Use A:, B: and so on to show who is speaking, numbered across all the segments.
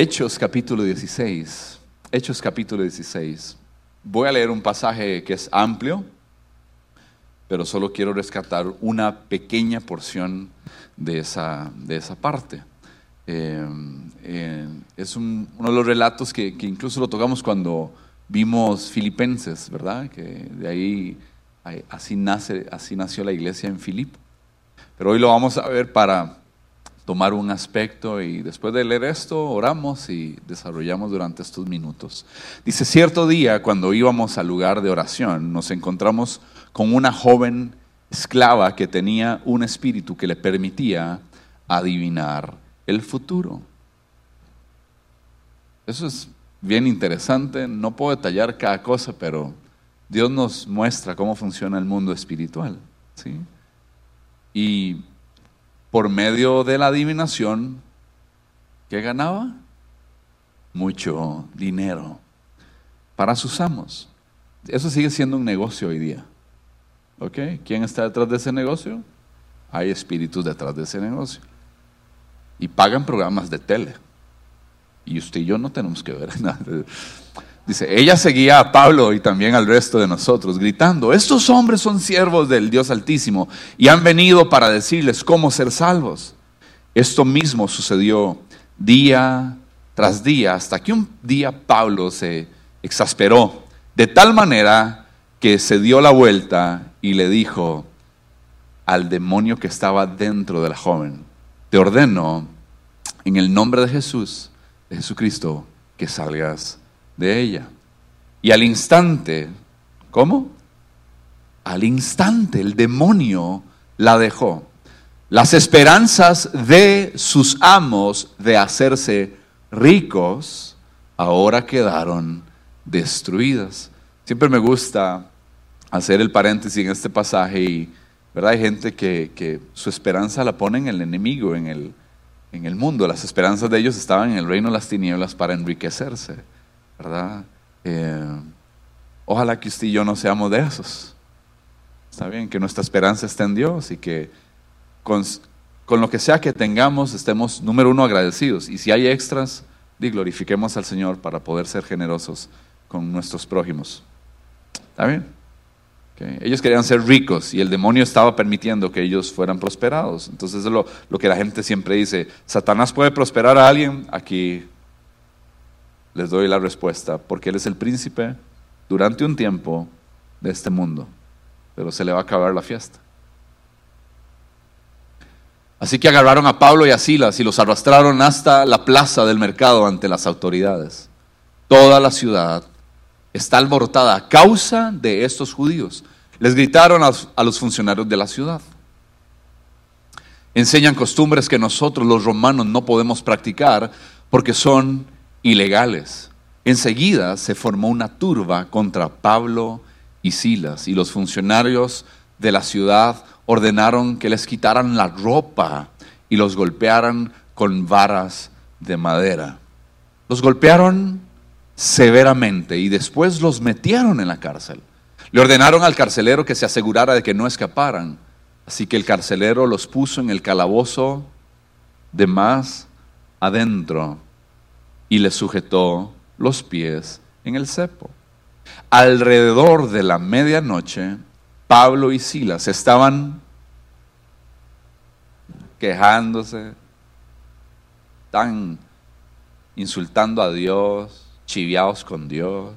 A: Hechos capítulo 16. Hechos capítulo 16. Voy a leer un pasaje que es amplio, pero solo quiero rescatar una pequeña porción de esa, de esa parte. Eh, eh, es uno de los relatos que, que, incluso lo tocamos cuando vimos Filipenses, ¿verdad? Que de ahí así, nace, así nació la iglesia en Filipo. Pero hoy lo vamos a ver para tomar un aspecto y después de leer esto oramos y desarrollamos durante estos minutos. Dice, cierto día cuando íbamos al lugar de oración nos encontramos con una joven esclava que tenía un espíritu que le permitía adivinar el futuro. Eso es bien interesante, no puedo detallar cada cosa, pero Dios nos muestra cómo funciona el mundo espiritual. ¿sí? Y por medio de la adivinación, ¿qué ganaba? Mucho dinero para sus amos. Eso sigue siendo un negocio hoy día. ¿Ok? ¿Quién está detrás de ese negocio? Hay espíritus detrás de ese negocio. Y pagan programas de tele. Y usted y yo no tenemos que ver nada. Dice, ella seguía a Pablo y también al resto de nosotros, gritando, estos hombres son siervos del Dios Altísimo y han venido para decirles cómo ser salvos. Esto mismo sucedió día tras día, hasta que un día Pablo se exasperó, de tal manera que se dio la vuelta y le dijo al demonio que estaba dentro de la joven, te ordeno en el nombre de Jesús, de Jesucristo, que salgas de ella. Y al instante, ¿cómo? Al instante el demonio la dejó. Las esperanzas de sus amos de hacerse ricos ahora quedaron destruidas. Siempre me gusta hacer el paréntesis en este pasaje y ¿verdad? hay gente que, que su esperanza la pone en el enemigo, en el, en el mundo. Las esperanzas de ellos estaban en el reino de las tinieblas para enriquecerse. ¿Verdad? Eh, ojalá que usted y yo no seamos de esos. Está bien, que nuestra esperanza esté en Dios y que con, lo que sea que tengamos estemos, número uno, agradecidos. Y si hay extras, di, glorifiquemos al Señor para poder ser generosos con nuestros prójimos. ¿Está bien? Ellos querían ser ricos y el demonio estaba permitiendo que ellos fueran prosperados. Entonces es lo, lo que la gente siempre dice, Satanás puede prosperar a alguien, aquí les doy la respuesta, porque Él es el príncipe durante un tiempo de este mundo, pero se le va a acabar la fiesta. Así que agarraron a Pablo y a Silas y los arrastraron hasta la plaza del mercado ante las autoridades. Toda la ciudad está alborotada a causa de estos judíos. Les gritaron a los funcionarios de la ciudad. Enseñan costumbres que nosotros los romanos no podemos practicar porque son ilegales. Enseguida se formó una turba contra Pablo y Silas y los funcionarios de la ciudad ordenaron que les quitaran la ropa y los golpearan con varas de madera. Los golpearon severamente y después los metieron en la cárcel. Le ordenaron al carcelero que se asegurara de que no escaparan. Así que el carcelero los puso en el calabozo de más adentro y le sujetó los pies en el cepo. Alrededor de la medianoche, Pablo y Silas estaban quejándose, están insultando a Dios, chiviados con Dios.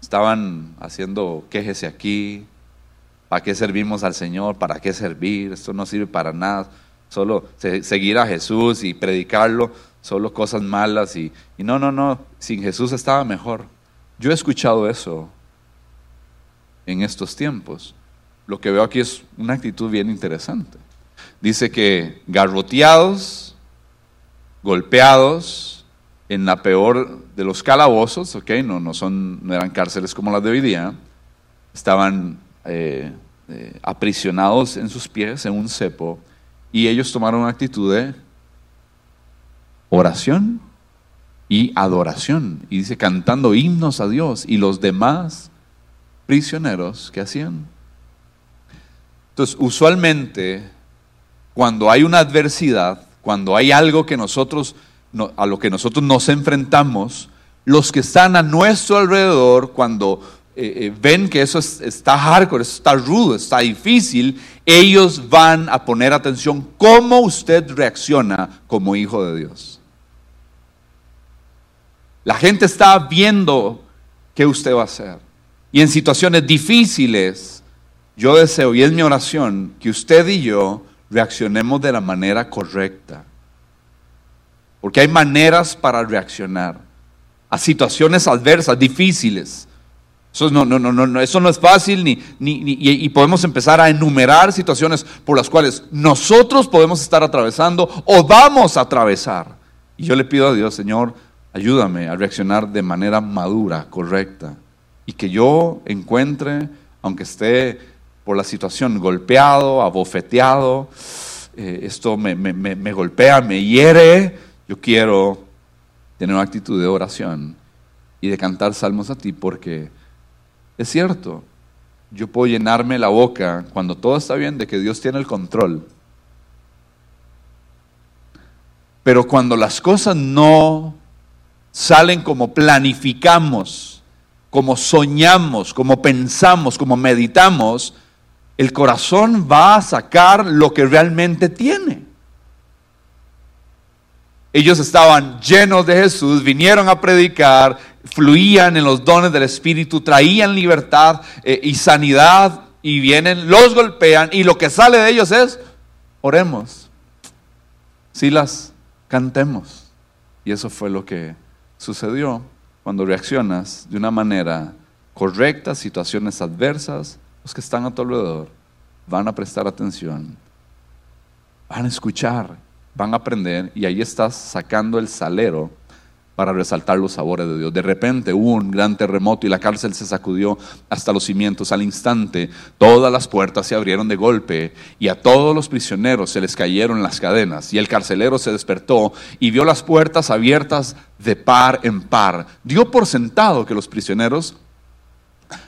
A: Estaban haciendo quejese aquí, ¿para qué servimos al Señor? ¿Para qué servir? Esto no sirve para nada. Solo seguir a Jesús y predicarlo solo cosas malas y, no, no, no, sin Jesús estaba mejor. Yo he escuchado eso en estos tiempos. Lo que veo aquí es una actitud bien interesante. Dice que garroteados, golpeados, en la peor de los calabozos, ¿ok? No, no, son, no eran cárceles como las de hoy día, estaban eh, eh, aprisionados en sus pies, en un cepo, y ellos tomaron una actitud de oración y adoración. Y dice cantando himnos a Dios y los demás prisioneros que hacían. Entonces, usualmente, cuando hay una adversidad, cuando hay algo que nosotros, a lo que nosotros nos enfrentamos, los que están a nuestro alrededor, cuando eh, eh, ven que eso está hardcore, eso está rudo, está difícil, ellos van a poner atención cómo usted reacciona como hijo de Dios. La gente está viendo qué usted va a hacer. Y en situaciones difíciles, yo deseo, y es mi oración, que usted y yo reaccionemos de la manera correcta. Porque hay maneras para reaccionar a situaciones adversas, difíciles. Eso no, no, no, no, eso no es fácil ni, ni, y podemos empezar a enumerar situaciones por las cuales nosotros podemos estar atravesando o vamos a atravesar. Y yo le pido a Dios, Señor, ayúdame a reaccionar de manera madura, correcta. Y que yo encuentre, aunque esté por la situación golpeado, abofeteado, eh, esto me, me, me golpea, me hiere, yo quiero tener una actitud de oración y de cantar salmos a ti porque es cierto, yo puedo llenarme la boca cuando todo está bien de que Dios tiene el control. Pero cuando las cosas no salen como planificamos, como soñamos, como pensamos, como meditamos, el corazón va a sacar lo que realmente tiene. Ellos estaban llenos de Jesús, vinieron a predicar, fluían en los dones del Espíritu, traían libertad eh, y sanidad y vienen, los golpean y lo que sale de ellos es, oremos, si las cantemos. Y eso fue lo que sucedió cuando reaccionas de una manera correcta a situaciones adversas, los que están a tu alrededor van a prestar atención, van a escuchar, van a aprender y ahí estás sacando el salero para resaltar los sabores de Dios. De repente hubo un gran terremoto y la cárcel se sacudió hasta los cimientos. Al instante todas las puertas se abrieron de golpe y a todos los prisioneros se les cayeron las cadenas. Y el carcelero se despertó y vio las puertas abiertas de par en par. Dio por sentado que los prisioneros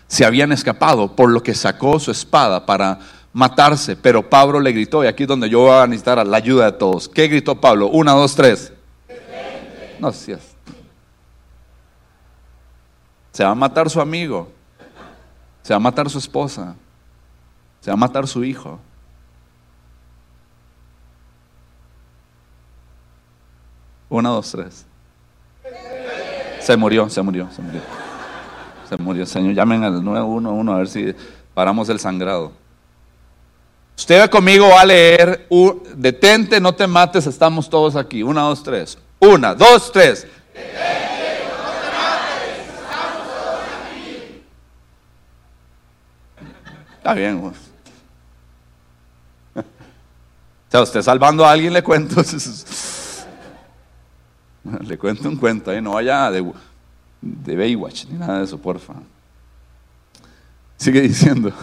A: se habían escapado, por lo que sacó su espada para matarse. Pero Pablo le gritó, y aquí es donde yo voy a necesitar la ayuda de todos. ¿Qué gritó Pablo? Una, dos, tres. No, si es. Se va a matar su amigo. Se va a matar su esposa. Se va a matar su hijo. Una, dos, tres. Se murió, se murió, se murió. Se murió. Señor, llamen al 911 a ver si paramos el sangrado. Usted conmigo va a leer, detente, no te mates, estamos todos aquí. Una, dos, tres. Una, dos, tres. Está bien. O sea, usted salvando a alguien le cuento. le cuento un cuento ahí, no vaya de, de Baywatch ni nada de eso, porfa. Sigue diciendo.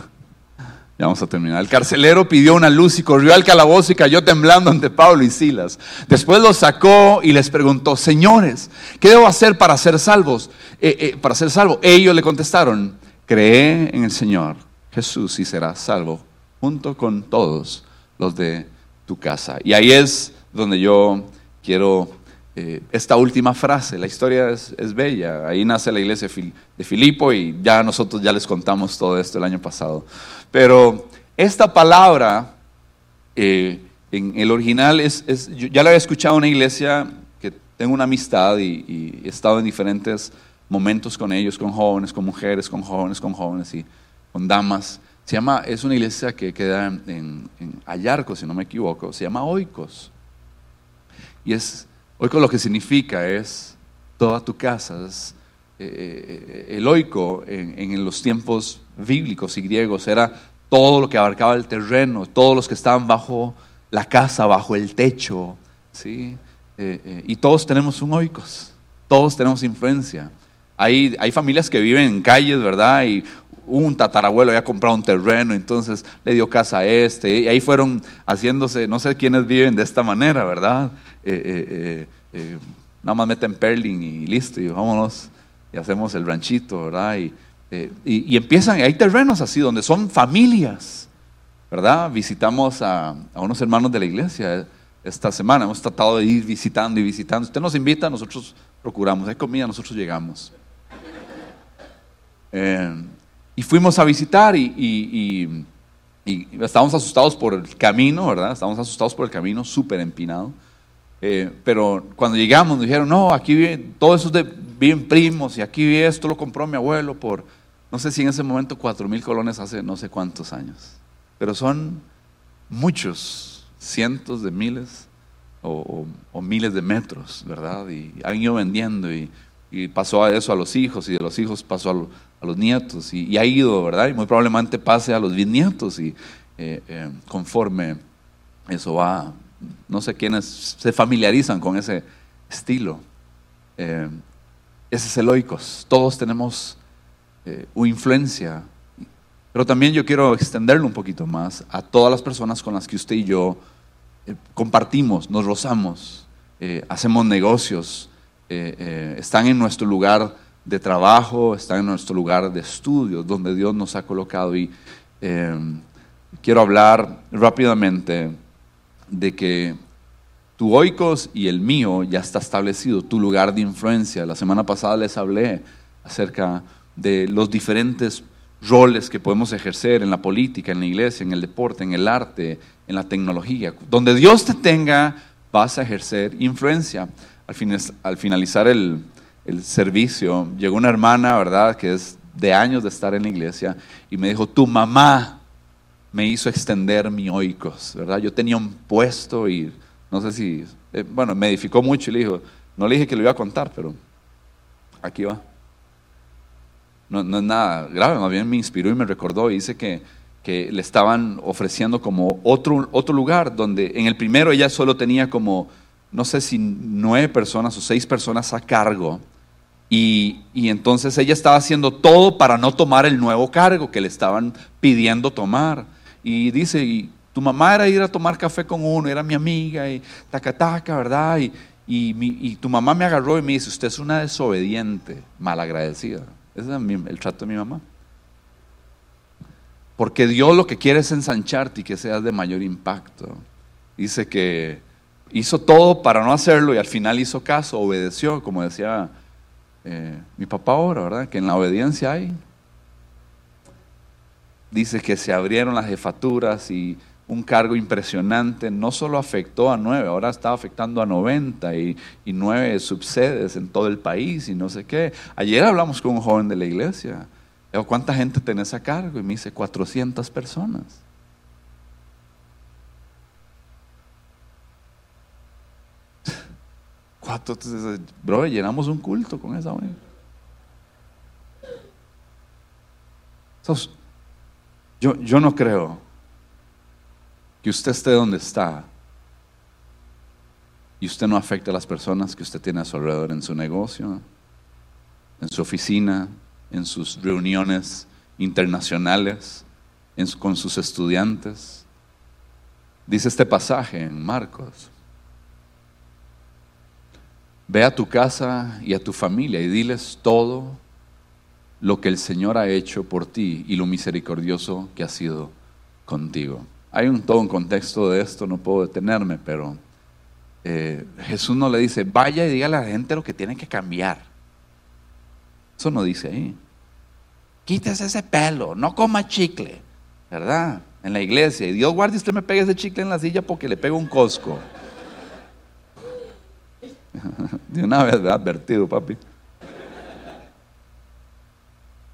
A: Ya vamos a terminar. El carcelero pidió una luz y corrió al calabozo y cayó temblando ante Pablo y Silas. Después los sacó y les preguntó, señores, ¿qué debo hacer para ser salvos? Eh, eh, para ser salvo. Ellos le contestaron, cree en el Señor Jesús y serás salvo junto con todos los de tu casa. Y ahí es donde yo quiero eh, esta última frase. La historia es, bella. Ahí nace la iglesia de Filipo y ya nosotros ya les contamos todo esto el año pasado. Pero esta palabra eh, en el original es, yo ya la había escuchado en una iglesia que tengo una amistad y, he estado en diferentes momentos con ellos, con jóvenes, con mujeres, con jóvenes, con jóvenes y con damas. Se llama, es una iglesia que queda en, en si no me equivoco, se llama Oikos. Y es, Oikos lo que significa es toda tu casa. Es, eh, eh, el oiko en, en, los tiempos bíblicos y griegos era todo lo que abarcaba el terreno, todos los que estaban bajo la casa, bajo el techo. ¿sí? Eh, y todos tenemos un oikos, todos tenemos influencia. Hay, hay familias que viven en calles, ¿verdad? Y un tatarabuelo había comprado un terreno, entonces le dio casa a este, y ahí fueron haciéndose, no sé quiénes viven de esta manera, ¿verdad? Eh, eh, eh, nada más meten perling y listo, y vámonos, y hacemos el ranchito, ¿verdad? Y, y, empiezan, hay terrenos así donde son familias, ¿verdad? Visitamos a, a, unos hermanos de la iglesia, esta semana. Hemos tratado de ir visitando y visitando. Usted nos invita, nosotros procuramos. Hay comida, nosotros llegamos. Eh, y fuimos a visitar y, estábamos asustados por el camino, ¿verdad? Estábamos asustados por el camino, súper empinado. Eh, pero cuando llegamos nos dijeron, no, aquí viven, todo eso de, viven primos y aquí esto lo compró mi abuelo por, no sé si en ese momento, cuatro mil colones hace no sé cuántos años. Pero son muchos, cientos de miles o, miles de metros, ¿verdad? Y han ido vendiendo y, pasó a eso a los hijos y de los hijos pasó a, los nietos y, ha ido, ¿verdad? Y muy probablemente pase a los bisnietos y eh, eh, conforme eso va, no sé quiénes se familiarizan con ese estilo. Eh, ese es el. Todos tenemos una influencia pero también yo quiero extenderlo un poquito más a todas las personas con las que usted y yo eh, compartimos, nos rozamos, eh, hacemos negocios, eh, están en nuestro lugar de trabajo, están en nuestro lugar de estudio, donde Dios nos ha colocado. Y quiero hablar rápidamente de que tu oikos y el mío ya está establecido, tu lugar de influencia. La semana pasada les hablé acerca de los diferentes roles que podemos ejercer en la política, en la iglesia, en el deporte, en el arte, en la tecnología. Donde Dios te tenga, vas a ejercer influencia. Al, finalizar el, servicio, llegó una hermana, ¿verdad?, que es de años de estar en la iglesia, y me dijo, tu mamá me hizo extender mi oicos, ¿verdad? Yo tenía un puesto y no sé si, eh, bueno, me edificó mucho y le dijo, no le dije que lo iba a contar, pero aquí va no, es nada grave, más bien me inspiró y me recordó y dice que, que le estaban ofreciendo como otro, otro lugar donde en el primero ella solo tenía como, no sé si nueve personas o seis personas a cargo. Y, y, entonces ella estaba haciendo todo para no tomar el nuevo cargo que le estaban pidiendo tomar. Y dice, y tu mamá era ir a tomar café con uno, era mi amiga, y taca taca, ¿verdad? Y, y, y tu mamá me agarró y me dice, usted es una desobediente, malagradecida. Ese es el trato de mi mamá. Porque Dios lo que quiere es ensancharte y que seas de mayor impacto. Dice que hizo todo para no hacerlo y al final hizo caso, obedeció, como decía eh, mi papá ahora, ¿verdad? Que en la obediencia hay. Dice que se abrieron las jefaturas y un cargo impresionante, no solo afectó a nueve, ahora está afectando a 90 y, nueve subsedes en todo el país y no sé qué. Ayer hablamos con un joven de la iglesia. ¿Cuánta gente tenés a cargo? Y me dice 400 personas. ¿Cuánto? Bro, llenamos un culto con esa. yo, yo no creo que usted esté donde está y usted no afecte a las personas que usted tiene a su alrededor en su negocio, en su oficina, en sus reuniones internacionales, con sus estudiantes. Dice este pasaje en Marcos. Ve a tu casa y a tu familia y diles todo lo que el Señor ha hecho por ti y lo misericordioso que ha sido contigo. Hay un, todo un contexto de esto, no puedo detenerme, pero eh, Jesús no le dice, vaya y dígale a la gente lo que tiene que cambiar. Eso no dice ahí. Quítese ese pelo, no coma chicle, ¿verdad? En la iglesia. Y Dios guarde usted me pegue ese chicle en la silla porque le pego un cosco. De una vez, advertido, papi.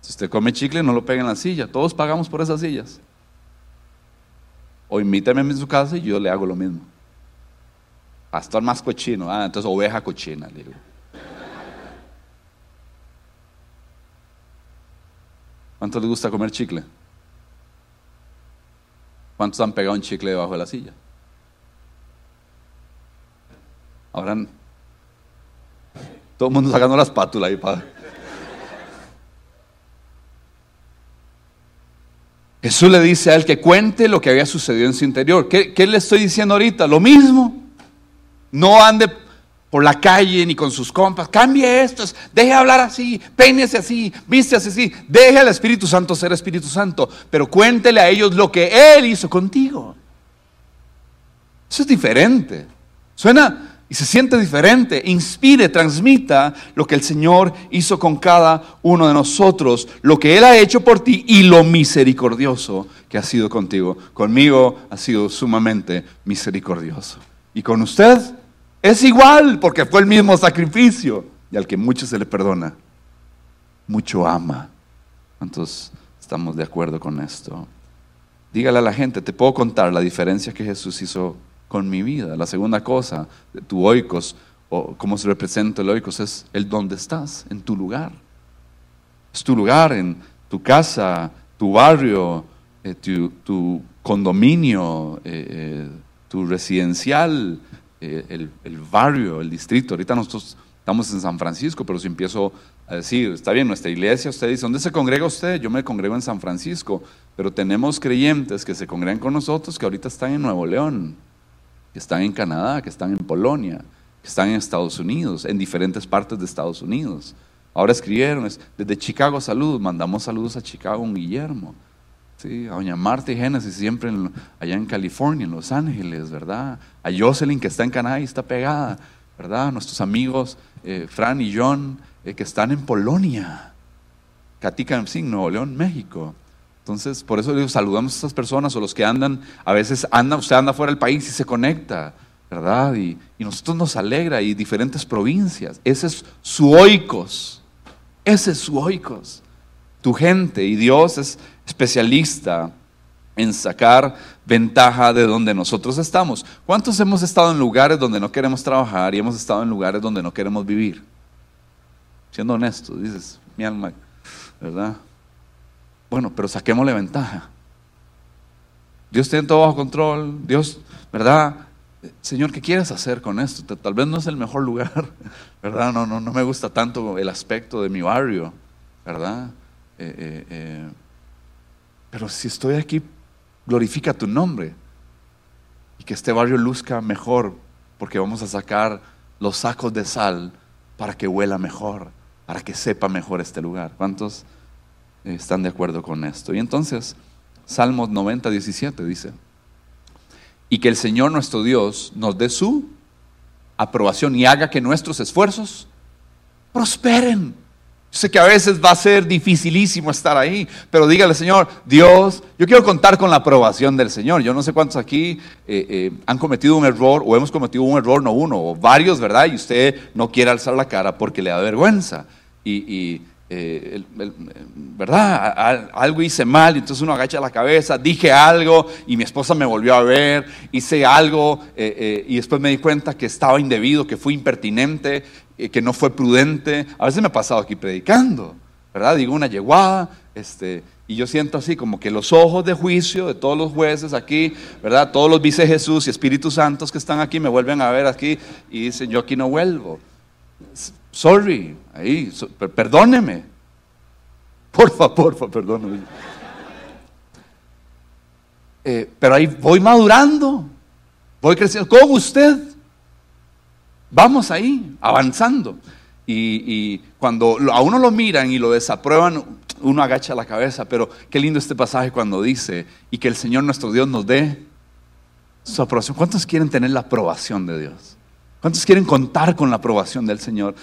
A: Si usted come chicle, no lo pegue en la silla. Todos pagamos por esas sillas. O invítame a su casa y yo le hago lo mismo. Pastor más cochino, ah, entonces oveja cochina, le digo. ¿Cuántos les gusta comer chicle? ¿Cuántos han pegado un chicle debajo de la silla? Ahora, todo el mundo sacando la espátula ahí para. Jesús le dice a él que cuente lo que había sucedido en su interior. ¿Qué, le estoy diciendo ahorita? Lo mismo. No ande por la calle ni con sus compas. Cambie esto, deje hablar así, peínese así, vístase así. Deje al Espíritu Santo ser Espíritu Santo, pero cuéntele a ellos lo que Él hizo contigo. Eso es diferente. Suena y se siente diferente. Inspire, transmita lo que el Señor hizo con cada uno de nosotros, lo que Él ha hecho por ti y lo misericordioso que ha sido contigo. Conmigo ha sido sumamente misericordioso. Y con usted es igual, porque fue el mismo sacrificio. Y al que mucho se le perdona, mucho ama. ¿Cuántos estamos de acuerdo con esto? Dígale a la gente, te puedo contar la diferencia que Jesús hizo con mi vida. La segunda cosa, tu oikos, o cómo se representa el oikos, es el dónde estás, en tu lugar. Es tu lugar, en tu casa, tu barrio, eh, tu, condominio, eh, eh, tu residencial, el, el, barrio, el distrito. Ahorita nosotros estamos en San Francisco, pero si empiezo a decir, está bien, nuestra iglesia, usted dice, ¿dónde se congrega usted? Yo me congrego en San Francisco, pero tenemos creyentes que se congregan con nosotros que ahorita están en Nuevo León que están en Canadá, que están en Polonia, que están en Estados Unidos, en diferentes partes de Estados Unidos. Ahora escribieron, desde Chicago Salud, mandamos saludos a Chicago, un Guillermo, ¿sí? a doña Marta y Génesis, siempre allá en California, en Los Ángeles, ¿verdad? A Jocelyn, que está en Canadá y está pegada, ¿verdad? Nuestros amigos eh, Fran y John, eh, que están en Polonia, Katika, sí, Nuevo León, México. Entonces, por eso digo, saludamos a estas personas o los que andan, a veces anda, usted anda fuera del país y se conecta, ¿verdad? Y, y nosotros nos alegra y diferentes provincias. Ese es su oikos, ese es su oikos, tu gente. Y Dios es especialista en sacar ventaja de donde nosotros estamos. ¿Cuántos hemos estado en lugares donde no queremos trabajar y hemos estado en lugares donde no queremos vivir? Siendo honesto, dices, mi alma, ¿verdad? Bueno, pero saquémosle ventaja. Dios tiene todo bajo control. Dios, ¿verdad? Señor, ¿qué quieres hacer con esto? Tal vez no es el mejor lugar, ¿verdad? No, no, no me gusta tanto el aspecto de mi barrio, ¿verdad? Eh, eh, eh, pero si estoy aquí, glorifica tu nombre y que este barrio luzca mejor, porque vamos a sacar los sacos de sal para que huela mejor, para que sepa mejor este lugar. ¿Cuántos? Están de acuerdo con esto. Y entonces, Salmos 90, 17 dice, y que el Señor nuestro Dios nos dé su aprobación y haga que nuestros esfuerzos prosperen. Yo sé que a veces va a ser dificilísimo estar ahí, pero dígale, Señor, Dios, yo quiero contar con la aprobación del Señor. Yo no sé cuántos aquí eh, eh, han cometido un error o hemos cometido un error, no uno, o varios, ¿verdad? Y usted no quiere alzar la cara porque le da vergüenza. y eh, ¿verdad? Algo hice mal, y entonces uno agacha la cabeza, dije algo y mi esposa me volvió a ver, hice algo eh, eh, y después me di cuenta que estaba indebido, que fui impertinente, que no fue prudente. A veces me ha pasado aquí predicando, ¿verdad? Digo una yeguada, este, y yo siento así como que los ojos de juicio de todos los jueces aquí, ¿verdad? Todos los vice Jesús y Espíritus Santos que están aquí me vuelven a ver aquí y dicen, yo aquí no vuelvo sorry, ahí, perdóneme. Porfa, porfa, perdóneme. Eh, pero ahí voy madurando, voy creciendo con usted. Vamos ahí, avanzando. Y, cuando a uno lo miran y lo desaprueban, uno agacha la cabeza. Pero qué lindo este pasaje cuando dice, y que el Señor nuestro Dios nos dé su aprobación. ¿Cuántos quieren tener la aprobación de Dios? ¿Cuántos quieren contar con la aprobación del Señor?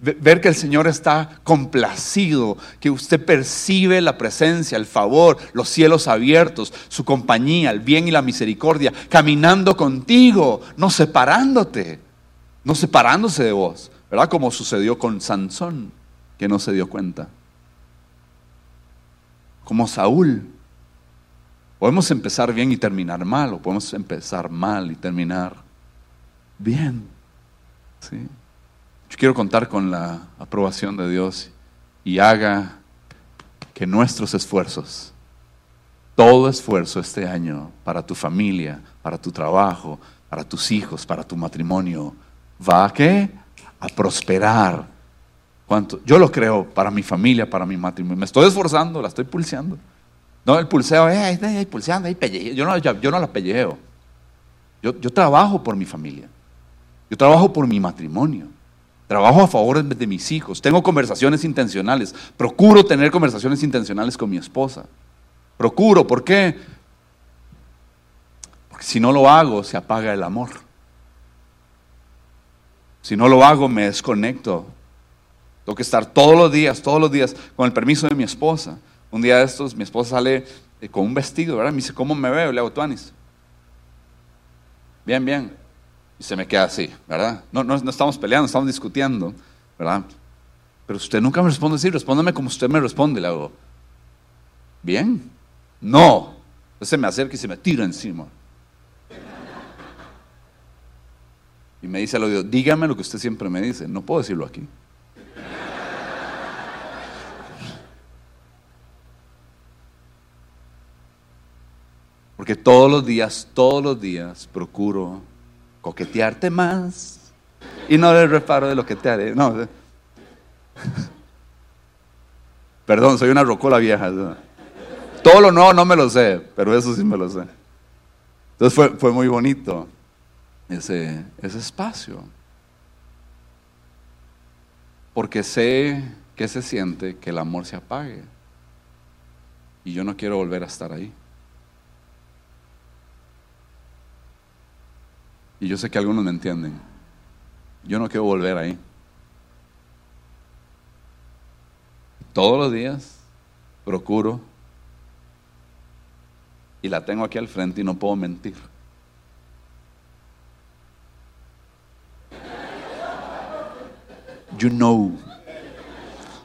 A: Ver que el Señor está complacido, que usted percibe la presencia, el favor, los cielos abiertos, su compañía, el bien y la misericordia, caminando contigo, no separándote, no separándose de vos, ¿verdad? Como sucedió con Sansón, que no se dio cuenta. Como Saúl. Podemos empezar bien y terminar mal, o podemos empezar mal y terminar bien. ¿sí? Yo quiero contar con la aprobación de Dios y haga que nuestros esfuerzos, todo esfuerzo este año para tu familia, para tu trabajo, para tus hijos, para tu matrimonio, va a qué? A prosperar. ¿Cuánto? Yo lo creo para mi familia, para mi matrimonio. Me estoy esforzando, la estoy pulseando. No, el pulseo, eh, ahí, ahí, pulseando, Yo no, yo, no la pellejeo. Yo, yo trabajo por mi familia. Yo trabajo por mi matrimonio. Trabajo a favor de mis hijos. Tengo conversaciones intencionales. Procuro tener conversaciones intencionales con mi esposa. Procuro. ¿Por qué? Porque si no lo hago, se apaga el amor. Si no lo hago, me desconecto. Tengo que estar todos los días, todos los días, con el permiso de mi esposa. Un día de estos, mi esposa sale eh, con un vestido, ¿verdad? Me dice, ¿cómo me veo? Le hago, Tuanis. Bien, bien. Y se me queda así, ¿verdad? No, no, no estamos peleando, estamos discutiendo, ¿verdad? Pero usted nunca me responde así, respóndeme como usted me responde. Le hago, bien. No. Entonces se me acerca y se me tira encima. Y me dice al oído, dígame lo que usted siempre me dice. No puedo decirlo aquí. Porque todos los días, todos los días procuro coquetearte más y no le reparo de lo que te haré. Perdón, soy una rocola vieja. Todo lo nuevo no me lo sé, pero eso sí me lo sé. Entonces fue, fue muy bonito ese, ese espacio. Porque sé que se siente que el amor se apague. Y yo no quiero volver a estar ahí. Y yo sé que algunos me entienden. Yo no quiero volver ahí. Todos los días procuro y la tengo aquí al frente y no puedo mentir. You know.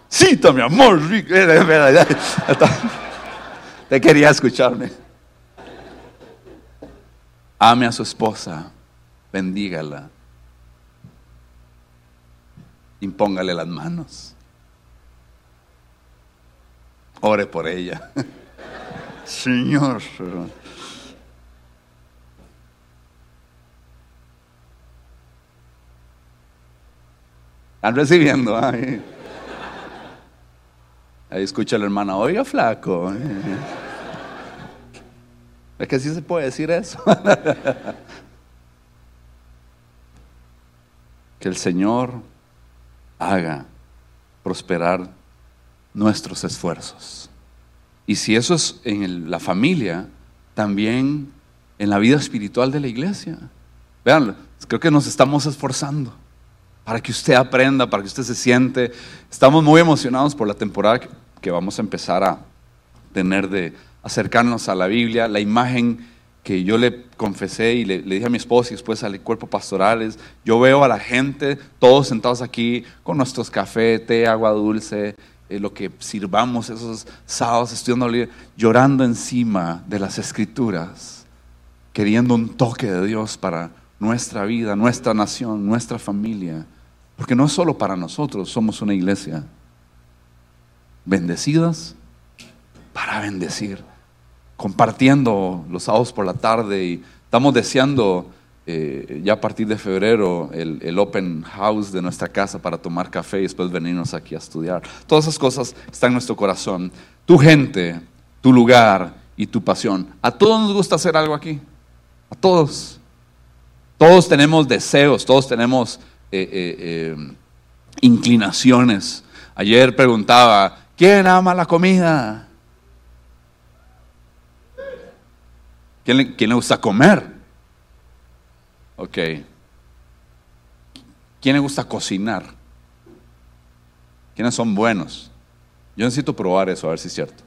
A: Cita, mi amor. Te quería escucharme. Ame a su esposa bendígala, impóngale las manos, ore por ella. Señor. Están recibiendo. Ahí, ahí escucha la hermana, oiga flaco. Es que sí se puede decir eso. el Señor haga prosperar nuestros esfuerzos. Y si eso es en la familia, también en la vida espiritual de la iglesia. Vean, creo que nos estamos esforzando para que usted aprenda, para que usted se siente. Estamos muy emocionados por la temporada que vamos a empezar a tener de acercarnos a la Biblia, la imagen que yo le confesé y le, dije a mi esposa y después al cuerpo pastorales, yo veo a la gente, todos sentados aquí con nuestros café, té, agua dulce, eh, lo que sirvamos esos sábados estudiando llorando encima de las escrituras, queriendo un toque de Dios para nuestra vida, nuestra nación, nuestra familia. Porque no es solo para nosotros, somos una iglesia bendecidas para bendecir compartiendo los sábados por la tarde y estamos deseando eh, ya a partir de febrero el, open house de nuestra casa para tomar café y después venirnos aquí a estudiar. Todas esas cosas están en nuestro corazón. Tu gente, tu lugar y tu pasión. A todos nos gusta hacer algo aquí. A todos. Todos tenemos deseos, todos tenemos eh, eh, inclinaciones. Ayer preguntaba, ¿quién ama la comida? ¿Quién le, gusta comer? Ok. ¿Quién le gusta cocinar? ¿Quiénes son buenos? Yo necesito probar eso, a ver si es cierto.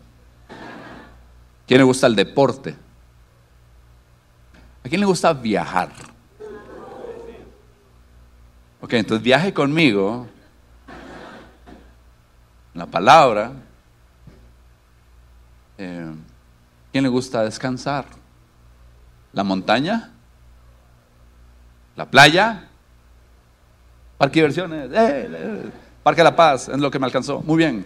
A: ¿Quién le gusta el deporte? ¿A quién le gusta viajar? Ok, entonces viaje conmigo. La palabra. Eh, ¿Quién le gusta descansar? La montaña, la playa, parque de diversiones, eh, eh, parque de la paz, es lo que me alcanzó. Muy bien.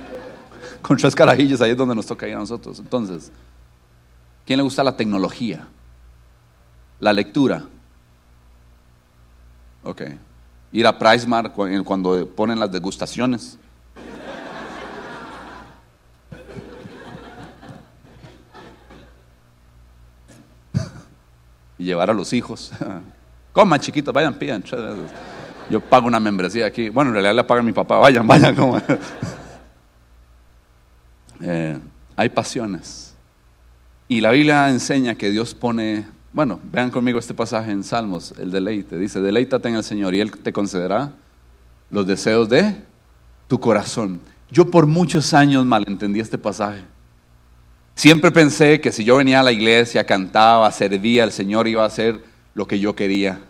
A: Con tres carajillos ahí es donde nos toca ir a nosotros. Entonces, ¿quién le gusta la tecnología? La lectura. Ok. Ir a Pricemar cuando ponen las degustaciones. Llevar a los hijos. Coman chiquitos, vayan, pidan. Yo pago una membresía aquí. Bueno, en realidad la paga mi papá. Vayan, vayan, coman. Eh, hay pasiones. Y la Biblia enseña que Dios pone Bueno, vean conmigo este pasaje en Salmos, el deleite. Dice, deleítate en el Señor y Él te concederá los deseos de tu corazón. Yo por muchos años malentendí este pasaje. Siempre pensé que si yo venía a la iglesia, cantaba, servía, el Señor iba a hacer lo que yo quería.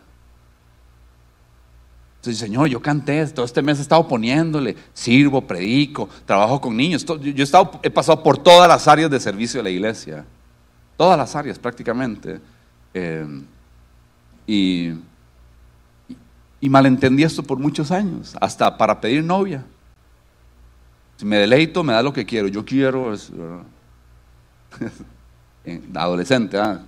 A: Entonces, Señor, yo canté, todo este mes he estado poniéndole, sirvo, predico, trabajo con niños. Yo he, pasado por todas las áreas de servicio de la iglesia. Todas las áreas prácticamente. Eh, y, y malentendí esto por muchos años, hasta para pedir novia. Si me deleito, me da lo que quiero. Yo quiero, es, adolescente, ¿ah?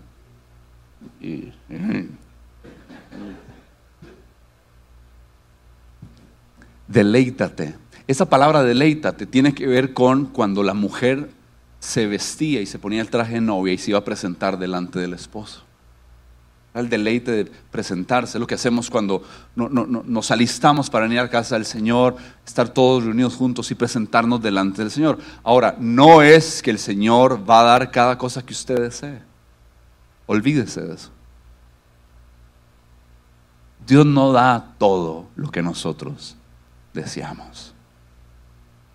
A: deleítate. Esa palabra deleítate tiene que ver con cuando la mujer se vestía y se ponía el traje de novia y se iba a presentar delante del esposo. El deleite de presentarse, lo que hacemos cuando nos alistamos para venir a casa del Señor, estar todos reunidos juntos y presentarnos delante del Señor. Ahora, no es que el Señor va a dar cada cosa que usted desee. Olvídese de eso. Dios no da todo lo que nosotros deseamos.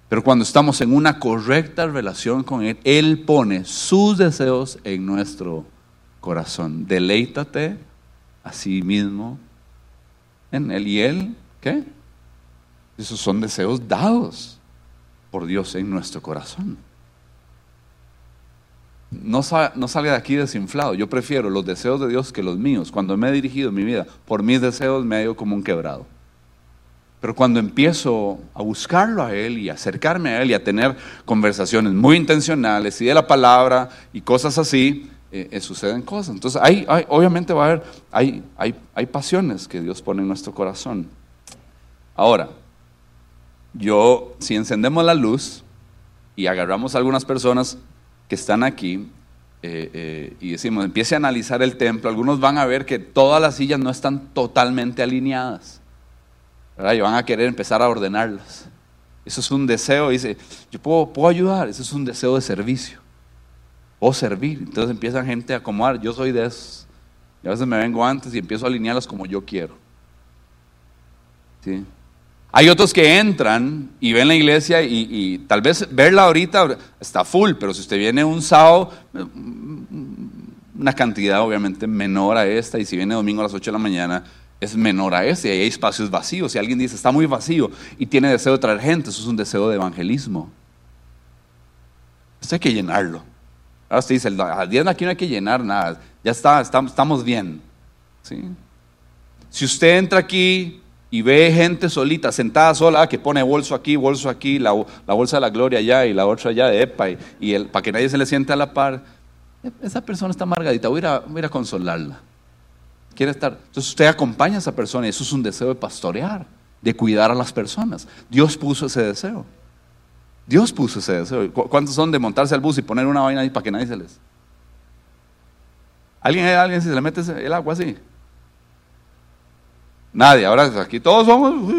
A: Pero cuando estamos en una correcta relación con Él, Él pone sus deseos en nuestro corazón. Deleítate a sí mismo en Él. ¿Y Él qué? Esos son deseos dados por Dios en nuestro corazón. No, no salga de aquí desinflado. Yo prefiero los deseos de Dios que los míos. Cuando me he dirigido mi vida por mis deseos, me ha ido como un quebrado. Pero cuando empiezo a buscarlo a Él y acercarme a Él y a tener conversaciones muy intencionales y de la palabra y cosas así, eh, eh, suceden cosas. Entonces, hay, obviamente va a haber, hay, hay, hay pasiones que Dios pone en nuestro corazón. Ahora, yo, si encendemos la luz y agarramos a algunas personas que están aquí eh, y decimos, empiece a analizar el templo, algunos van a ver que todas las sillas no están totalmente alineadas. Y van a querer empezar a ordenarlas. Eso es un deseo, dice, yo puedo, puedo ayudar, eso es un deseo de servicio. O servir. Entonces empiezan gente a acomodar, yo soy de esos. Y a veces me vengo antes y empiezo a alinearlas como yo quiero. ¿Sí? Hay otros que entran y ven la iglesia y, tal vez verla ahorita está full, pero si usted viene un sábado, una cantidad obviamente menor a esta, y si viene domingo a las 8 de la mañana, es menor a ese. Y hay espacios vacíos. Si alguien dice, está muy vacío y tiene deseo de traer gente, eso es un deseo de evangelismo. Esto hay que llenarlo. Ahora usted dice, día de aquí no hay que llenar nada. Ya está, estamos bien. ¿Sí? Si usted entra aquí y ve gente solita, sentada sola, que pone bolso aquí, bolso aquí, la, bolsa de la gloria allá y la otra allá de EPA, y, el, para que nadie se le siente a la par, esa persona está amargadita, voy voy a, ir a consolarla quiere estar. Entonces usted acompaña a esa persona y eso es un deseo de pastorear, de cuidar a las personas. Dios puso ese deseo. Dios puso ese. ¿Cuántos son de montarse al bus y poner una vaina ahí para que nadie se les... ¿Alguien, alguien si se le mete el agua así? Nadie. Ahora aquí todos somos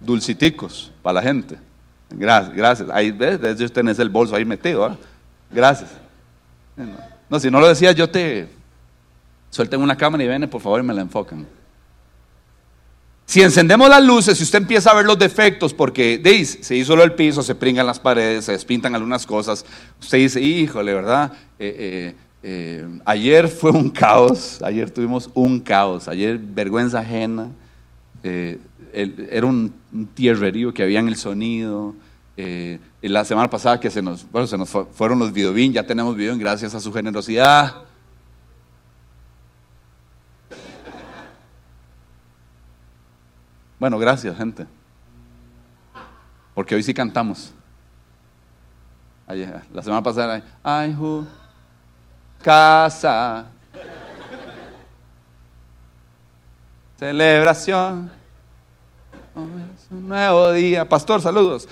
A: dulciticos para la gente. Gracias, gracias. Ahí ves, usted tenés el bolso ahí metido. Gracias. No, si no lo decía yo te, Suelten una cámara y ven, por favor, y me la enfocan. Si encendemos las luces, si usted empieza a ver los defectos, porque ¿veis? se hizo el piso, se pringan las paredes, se despintan algunas cosas, usted dice, híjole, ¿verdad? Eh, eh, eh, ayer fue un caos, ayer tuvimos un caos, ayer vergüenza ajena, era un, tierrerío que había en el sonido. la semana pasada que se nos, bueno, se nos fueron los videobin, ya tenemos video gracias a su generosidad. Bueno, gracias, gente. Porque hoy sí cantamos. la semana pasada, ay, casa, celebración, un nuevo día. Pastor, saludos.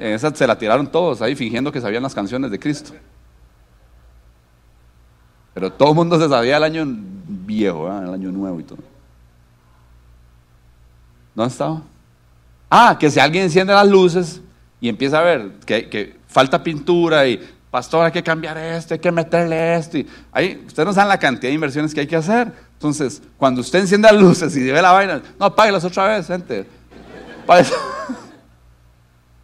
A: Esa se la tiraron todos ahí fingiendo que sabían las canciones de Cristo. Pero todo el mundo se sabía el año viejo, el año nuevo y todo. ¿Dónde estaba? Ah, que si alguien enciende las luces y empieza a ver que, falta pintura y pastor, hay que cambiar esto, hay que meterle esto. Y ahí, ustedes no saben la cantidad de inversiones que hay que hacer. Entonces, cuando usted enciende las luces y ve la vaina, no, apáguelas otra vez, gente.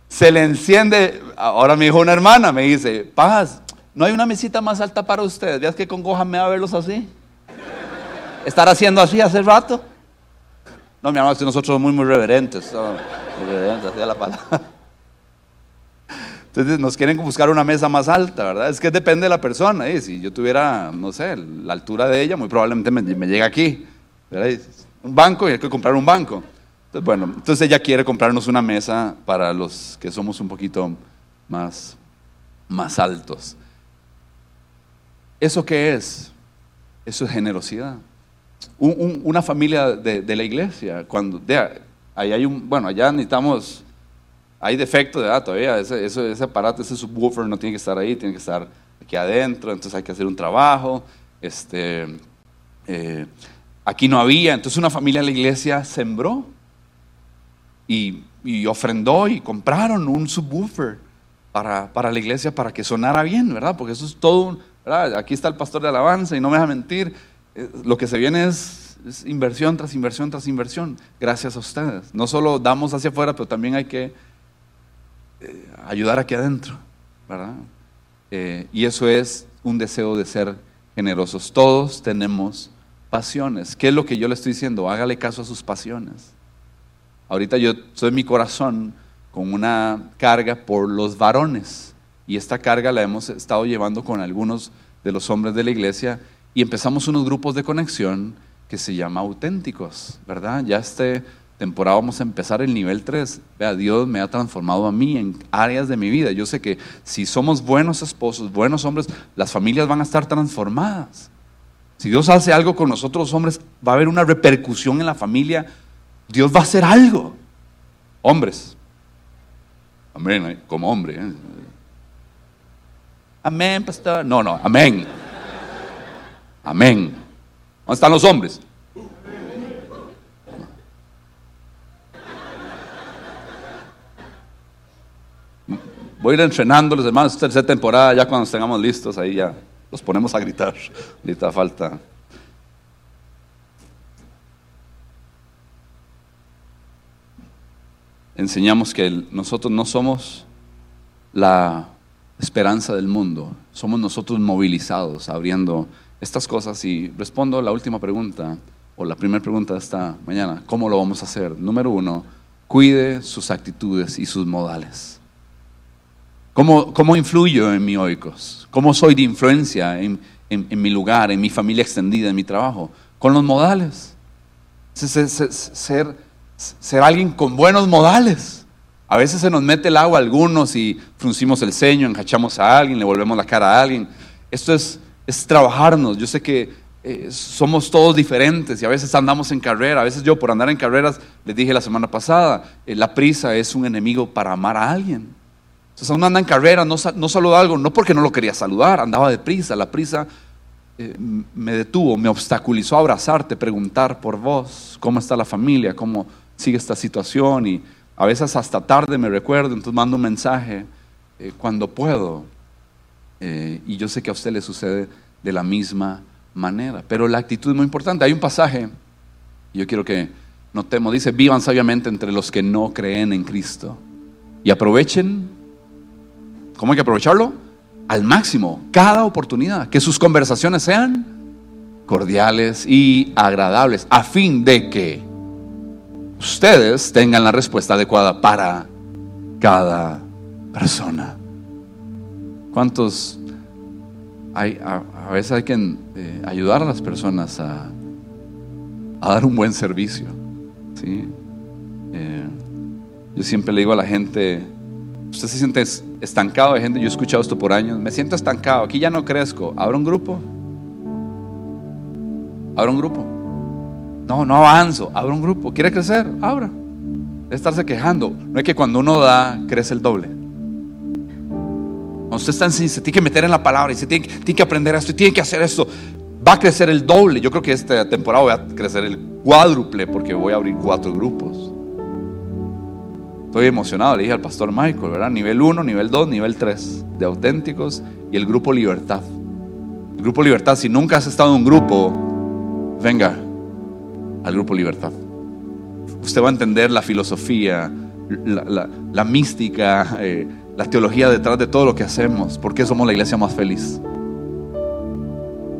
A: Se le enciende, ahora me dijo una hermana, me dice, paz, no hay una mesita más alta para ustedes. Veas que congoja me va a verlos así. Estar haciendo así hace rato. No, mi hermano, nosotros somos muy, muy reverentes. Reverentes, así la palabra. Entonces nos quieren buscar una mesa más alta, ¿verdad? Es que depende de la persona. ¿eh? Si yo tuviera, no sé, la altura de ella, muy probablemente me, llega aquí. Un banco y hay que comprar un banco. Entonces, bueno, entonces ella quiere comprarnos una mesa para los que somos un poquito más, más altos. ¿Eso qué es? Eso es generosidad. Una familia de, la iglesia, cuando, ahí hay un, bueno, allá necesitamos hay defecto de ah, todavía, ese, ese, aparato, ese subwoofer no tiene que estar ahí, tiene que estar aquí adentro, entonces hay que hacer un trabajo. Este, eh, aquí no había, entonces una familia de la iglesia sembró y, ofrendó y compraron un subwoofer para, para, la iglesia para que sonara bien, ¿verdad? Porque eso es todo, ¿verdad? Aquí está el pastor de alabanza y no me deja mentir, lo que se viene es, inversión tras inversión tras inversión, gracias a ustedes. No solo damos hacia afuera, pero también hay que eh, ayudar aquí adentro. Eh, y eso es un deseo de ser generosos. Todos tenemos pasiones. ¿Qué es lo que yo le estoy diciendo? Hágale caso a sus pasiones. Ahorita yo soy mi corazón con una carga por los varones. Y esta carga la hemos estado llevando con algunos de los hombres de la iglesia y empezamos unos grupos de conexión que se llama auténticos, ¿verdad? Ya este temporada vamos a empezar el nivel 3. Vea, Dios me ha transformado a mí en áreas de mi vida. Yo sé que si somos buenos esposos, buenos hombres, las familias van a estar transformadas. Si Dios hace algo con nosotros hombres, va a haber una repercusión en la familia. Dios va a hacer algo. Hombres. Amén, ¿eh? como hombre. ¿eh? Amén, pastor. No, no, amén. Amén. ¿Dónde están los hombres? Voy a ir entrenando los hermanos, tercera temporada, ya cuando estemos listos, ahí ya los ponemos a gritar. Ahorita falta. Enseñamos que nosotros no somos la esperanza del mundo, somos nosotros movilizados, abriendo estas cosas. Y respondo la última pregunta, o la primera pregunta de esta mañana, ¿cómo lo vamos a hacer? Número uno, cuide sus actitudes y sus modales. ¿Cómo, cómo influyo en mi oikos? ¿Cómo soy de influencia en, mi lugar, en mi familia extendida, en mi trabajo? Con los modales. Ser, ser, alguien con buenos modales. A veces se nos mete el agua a algunos y fruncimos el ceño, enjachamos a alguien, le volvemos la cara a alguien. Esto es, es trabajarnos. Yo sé que eh, somos todos diferentes y a veces andamos en carrera. A veces yo por andar en carreras, les dije la semana pasada, eh, la prisa es un enemigo para amar a alguien. Entonces uno anda en carrera, no, no saludó algo, no porque no lo quería saludar, andaba deprisa. La prisa eh, me detuvo, me obstaculizó a abrazarte, preguntar por vos, cómo está la familia, cómo sigue esta situación. Y a veces hasta tarde me recuerdo, entonces mando un mensaje eh, cuando puedo. Eh, y yo sé que a usted le sucede de la misma manera. Pero la actitud es muy importante. Hay un pasaje, yo quiero que notemos, dice, vivan sabiamente entre los que no creen en Cristo y aprovechen ¿Cómo hay que aprovecharlo? Al máximo, cada oportunidad, que sus conversaciones sean cordiales y agradables, a fin de que ustedes tengan la respuesta adecuada para cada persona. ¿Cuántos hay? A, veces hay que eh, ayudar a las personas a, dar un buen servicio. ¿sí? Eh, yo siempre le digo a la gente, usted se siente estancado de gente, yo he escuchado esto por años, me siento estancado, aquí ya no crezco, ¿abra un grupo? ¿Abra un grupo? No, no avanzo, abra un grupo, ¿quiere crecer? Abra. Estarse quejando, no es que cuando uno da, crece el doble. Cuando usted está en se tiene que meter en la palabra y tiene que aprender esto y tiene que hacer esto, va a crecer el doble. Yo creo que esta temporada voy a crecer el cuádruple porque voy a abrir cuatro grupos. Estoy emocionado, le dije al pastor Michael, ¿verdad? Nivel 1, nivel 2, nivel 3 de auténticos y el grupo Libertad. El grupo Libertad, si nunca has estado en un grupo, venga al grupo Libertad. Usted va a entender la filosofía, la, mística, eh, la teología detrás de todo lo que hacemos. ¿Por qué somos la iglesia más feliz?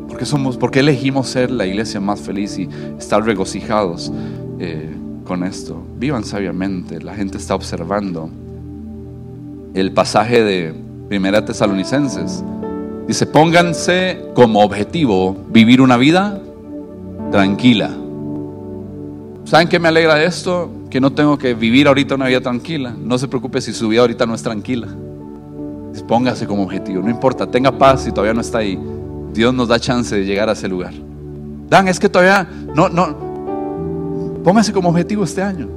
A: ¿Por qué, somos, por qué elegimos ser la iglesia más feliz y estar regocijados eh, con esto? Vivan sabiamente, la gente está observando. El pasaje de Primera Tesalonicenses dice, pónganse como objetivo vivir una vida tranquila. ¿Saben qué me alegra de esto? Que no tengo que vivir ahorita una vida tranquila. No se preocupe si su vida ahorita no es tranquila. Póngase como objetivo, no importa, tenga paz si todavía no está ahí. Dios nos da chance de llegar a ese lugar. Dan, es que todavía no, no. Póngase como objetivo este año.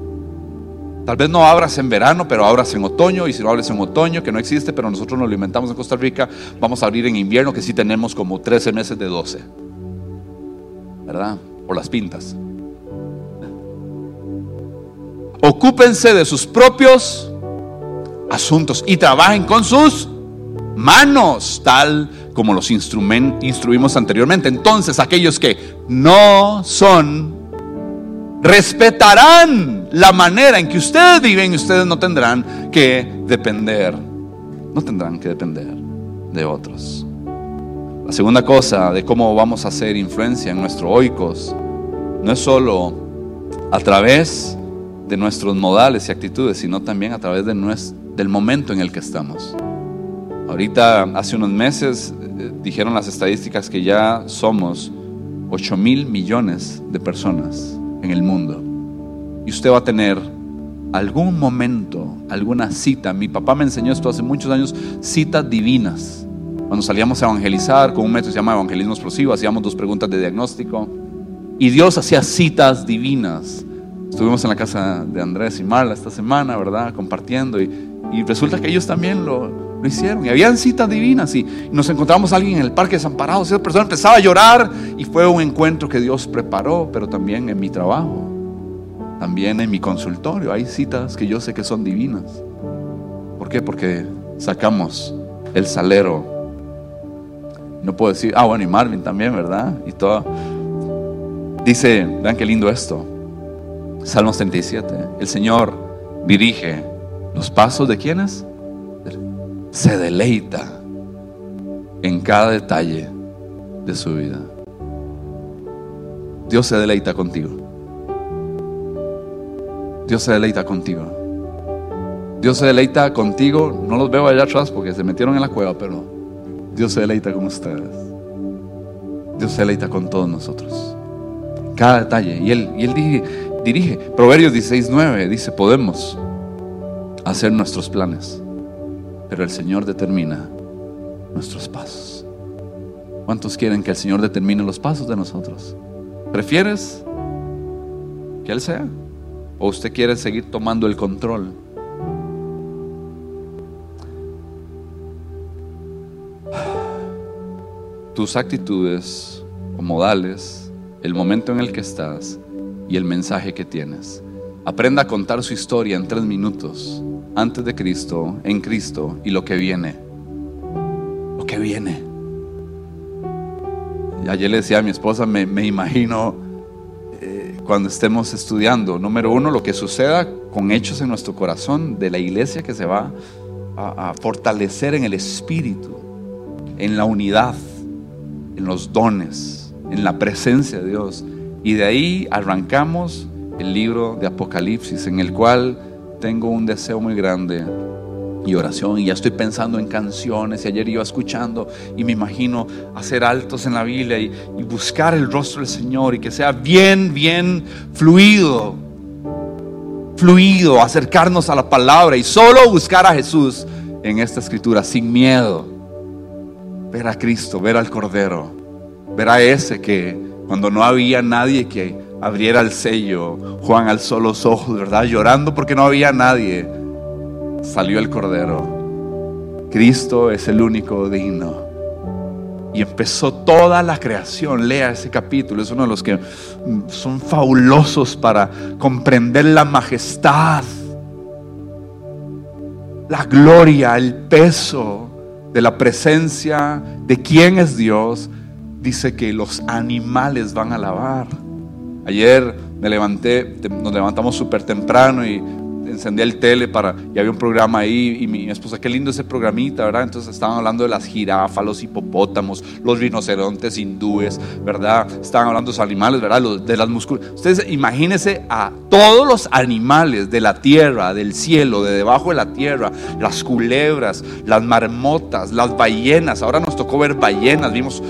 A: Tal vez no abras en verano, pero abras en otoño. Y si no abres en otoño, que no existe, pero nosotros nos lo en Costa Rica, vamos a abrir en invierno, que sí tenemos como 13 meses de 12. ¿Verdad? Por las pintas. Ocúpense de sus propios asuntos y trabajen con sus manos, tal como los instruimos anteriormente. Entonces aquellos que no son respetarán la manera en que ustedes viven y ustedes no tendrán que depender, no tendrán que depender de otros. La segunda cosa de cómo vamos a hacer influencia en nuestro oikos no es solo a través de nuestros modales y actitudes, sino también a través de del momento en el que estamos. Ahorita, hace unos meses, eh, dijeron las estadísticas que ya somos 8 mil millones de personas en el mundo. Y usted va a tener algún momento, alguna cita. Mi papá me enseñó esto hace muchos años, citas divinas. Cuando salíamos a evangelizar con un método que se llama evangelismo explosivo, hacíamos dos preguntas de diagnóstico. Y Dios hacía citas divinas. Estuvimos en la casa de Andrés y Marla esta semana, ¿verdad? Compartiendo. Y, y resulta que ellos también lo, lo hicieron. Y habían citas divinas. Y, nos encontramos a alguien en el parque desamparado. Esa persona empezaba a llorar. Y fue un encuentro que Dios preparó, pero también en mi trabajo. También en mi consultorio. Hay citas que yo sé que son divinas. ¿Por qué? Porque sacamos el salero. No puedo decir, ah, bueno, y Marvin también, ¿verdad? Y todo. Dice, vean qué lindo esto. Salmos 37. El Señor dirige los pasos de quienes? se deleita en cada detalle de su vida. Dios se deleita contigo. Dios se deleita contigo. Dios se deleita contigo. No los veo allá atrás porque se metieron en la cueva, pero Dios se deleita con ustedes. Dios se deleita con todos nosotros. Cada detalle. Y Él, y él dirige. Proverbios 16.9 dice, podemos hacer nuestros planes pero el Señor determina nuestros pasos. ¿Cuántos quieren que el Señor determine los pasos de nosotros? ¿Prefieres que Él sea? ¿O usted quiere seguir tomando el control? Tus actitudes o modales, el momento en el que estás y el mensaje que tienes. Aprenda a contar su historia en tres minutos antes de Cristo, en Cristo y lo que viene. Lo que viene. Y ayer le decía a mi esposa, me, imagino eh, cuando estemos estudiando, número uno, lo que suceda con hechos en nuestro corazón de la iglesia que se va a, a fortalecer en el espíritu, en la unidad, en los dones, en la presencia de Dios. Y de ahí arrancamos el libro de Apocalipsis, en el cual tengo un deseo muy grande y oración y ya estoy pensando en canciones y ayer iba escuchando y me imagino hacer altos en la Biblia y, buscar el rostro del Señor y que sea bien, bien fluido, fluido, acercarnos a la palabra y solo buscar a Jesús en esta escritura sin miedo, ver a Cristo, ver al Cordero, ver a ese que cuando no había nadie que abriera el sello, Juan alzó los ojos, ¿verdad? Llorando porque no había nadie. Salió el Cordero. Cristo es el único digno. Y empezó toda la creación. Lea ese capítulo. Es uno de los que son fabulosos para comprender la majestad la gloria, el peso de la presencia de quién es Dios, dice que los animales van a alabar. Ayer me levanté, nos levantamos súper temprano y encendí el tele para, y había un programa ahí, y mi esposa, qué lindo ese programita, ¿verdad? Entonces estaban hablando de las jirafas, los hipopótamos, los rinocerontes hindúes, ¿verdad? Estaban hablando de los animales, ¿verdad? de las musculas. Ustedes imagínense a todos los animales de la tierra, del cielo, de debajo de la tierra, las culebras, las marmotas, las ballenas. Ahora nos tocó ver ballenas, vimos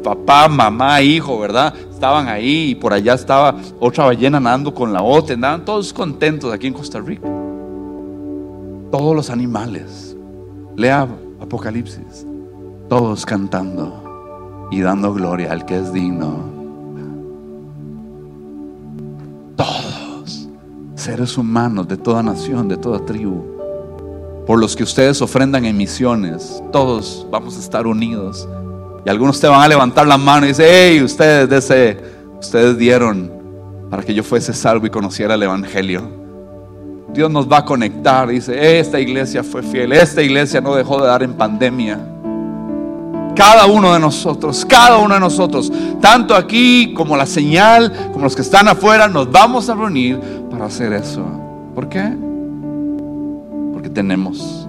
A: papá, mamá, hijo, ¿verdad? Estaban ahí y por allá estaba otra ballena nadando con la otra, andaban todos contentos aquí en Costa Rica. Todos los animales, lea Apocalipsis, todos cantando y dando gloria al que es digno. Todos, seres humanos de toda nación, de toda tribu, por los que ustedes ofrendan en misiones, todos vamos a estar unidos y algunos te van a levantar la mano y dicen, hey, ustedes dieron para que yo fuese salvo y conociera el Evangelio. Dios nos va a conectar. Dice, esta iglesia fue fiel, esta iglesia no dejó de dar en pandemia. Cada uno de nosotros, cada uno de nosotros, tanto aquí como la señal, como los que están afuera, nos vamos a reunir para hacer eso. ¿Por qué? Porque tenemos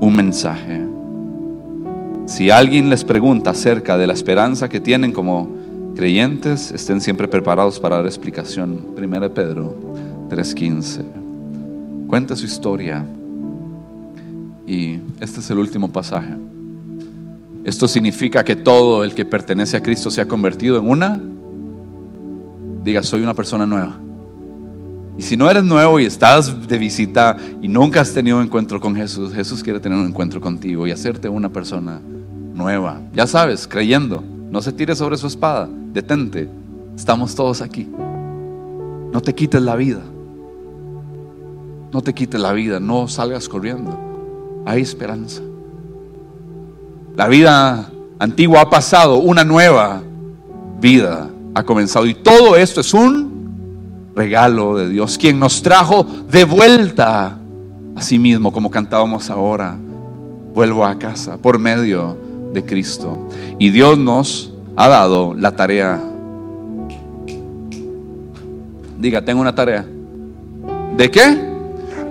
A: un mensaje si alguien les pregunta acerca de la esperanza que tienen como creyentes, estén siempre preparados para dar explicación. 1 Pedro 3:15. Cuenta su historia. Y este es el último pasaje. Esto significa que todo el que pertenece a Cristo se ha convertido en una, diga, soy una persona nueva. Y si no eres nuevo y estás de visita y nunca has tenido un encuentro con Jesús, Jesús quiere tener un encuentro contigo y hacerte una persona nueva. Ya sabes, creyendo. No se tire sobre su espada. Detente. Estamos todos aquí. No te quites la vida. No te quites la vida. No salgas corriendo. Hay esperanza. La vida antigua ha pasado. Una nueva vida ha comenzado. Y todo esto es un regalo de Dios, quien nos trajo de vuelta a sí mismo, como cantábamos ahora. Vuelvo a casa por medio de Cristo. Y Dios nos ha dado la tarea. Diga, tengo una tarea. ¿De qué?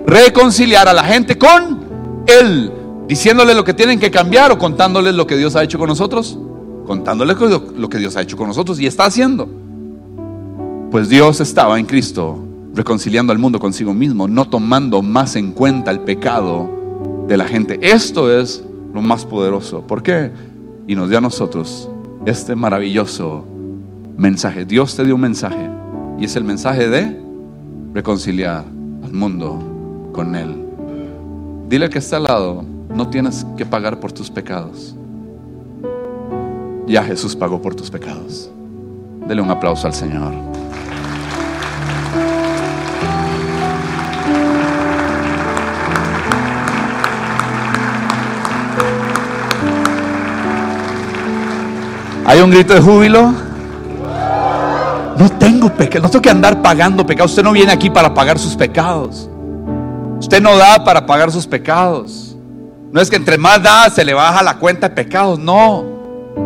A: Reconciliar a la gente con Él. Diciéndole lo que tienen que cambiar o contándoles lo que Dios ha hecho con nosotros. Contándoles lo que Dios ha hecho con nosotros y está haciendo. Pues Dios estaba en Cristo reconciliando al mundo consigo mismo, no tomando más en cuenta el pecado de la gente. Esto es lo más poderoso. ¿Por qué? Y nos dio a nosotros este maravilloso mensaje. Dios te dio un mensaje y es el mensaje de reconciliar al mundo con Él. Dile que está al lado, no tienes que pagar por tus pecados. Ya Jesús pagó por tus pecados. Dele un aplauso al Señor. ¿Hay un grito de júbilo? No tengo pecado, no tengo que andar pagando pecados. Usted no viene aquí para pagar sus pecados. Usted no da para pagar sus pecados. No es que entre más da se le baja la cuenta de pecados, no.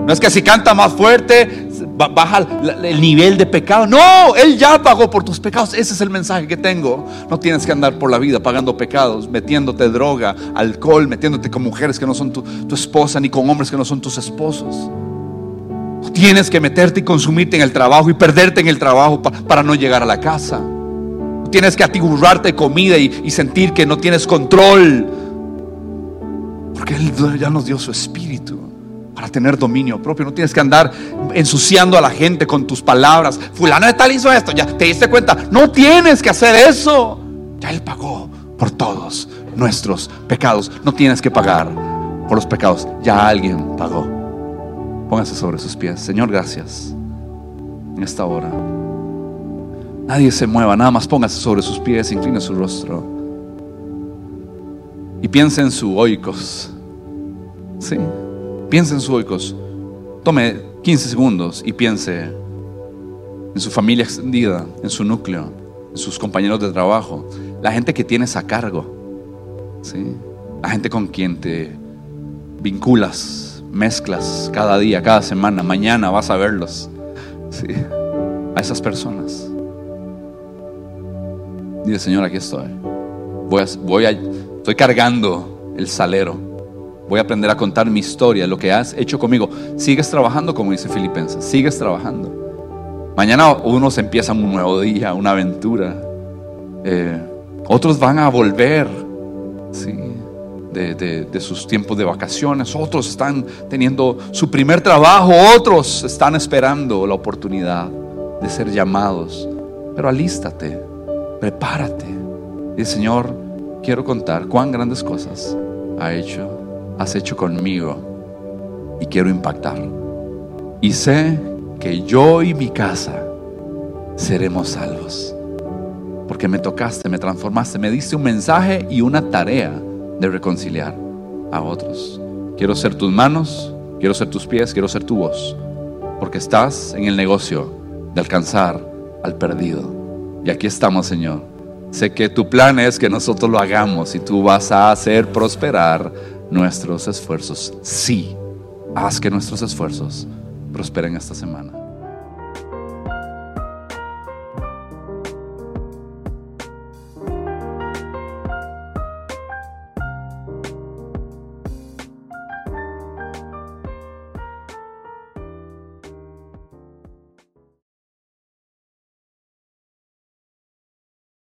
A: No es que si canta más fuerte baja el nivel de pecado. No, Él ya pagó por tus pecados. Ese es el mensaje que tengo. No tienes que andar por la vida pagando pecados, metiéndote droga, alcohol, metiéndote con mujeres que no son tu, tu esposa, ni con hombres que no son tus esposos. Tienes que meterte y consumirte en el trabajo y perderte en el trabajo para no llegar a la casa. Tienes que atiburrarte comida y, sentir que no tienes control. Porque Él ya nos dio su espíritu para tener dominio propio. No tienes que andar ensuciando a la gente con tus palabras. Fulano de tal hizo esto. Ya te diste cuenta. No tienes que hacer eso. Ya Él pagó por todos nuestros pecados. No tienes que pagar por los pecados. Ya alguien pagó. Póngase sobre sus pies. Señor, gracias. En esta hora. Nadie se mueva, nada más póngase sobre sus pies, incline su rostro. Y piense en su oikos. Sí, piense en su oikos. Tome 15 segundos y piense en su familia extendida, en su núcleo, en sus compañeros de trabajo, la gente que tienes a cargo. ¿sí? La gente con quien te vinculas, mezclas cada día, cada semana, mañana vas a verlos. ¿sí? A esas personas. Dile, Señor, aquí estoy. Voy a, voy estoy cargando el salero. Voy a aprender a contar mi historia, lo que has hecho conmigo. Sigues trabajando, como dice Filipenses. Sigues trabajando. Mañana unos empiezan un nuevo día, una aventura. Eh, otros van a volver ¿sí? De, de, sus tiempos de vacaciones. Otros están teniendo su primer trabajo. Otros están esperando la oportunidad de ser llamados. Pero alístate, prepárate. Y Señor, quiero contar cuán grandes cosas ha hecho, has hecho conmigo y quiero impactar. Y sé que yo y mi casa seremos salvos. Porque me tocaste, me transformaste, me diste un mensaje y una tarea de reconciliar a otros. Quiero ser tus manos, quiero ser tus pies, quiero ser tu voz. Porque estás en el negocio de alcanzar al perdido. Y aquí estamos, Señor. Sé que tu plan es que nosotros lo hagamos y tú vas a hacer prosperar nuestros esfuerzos. Sí, haz que nuestros esfuerzos prosperen esta semana.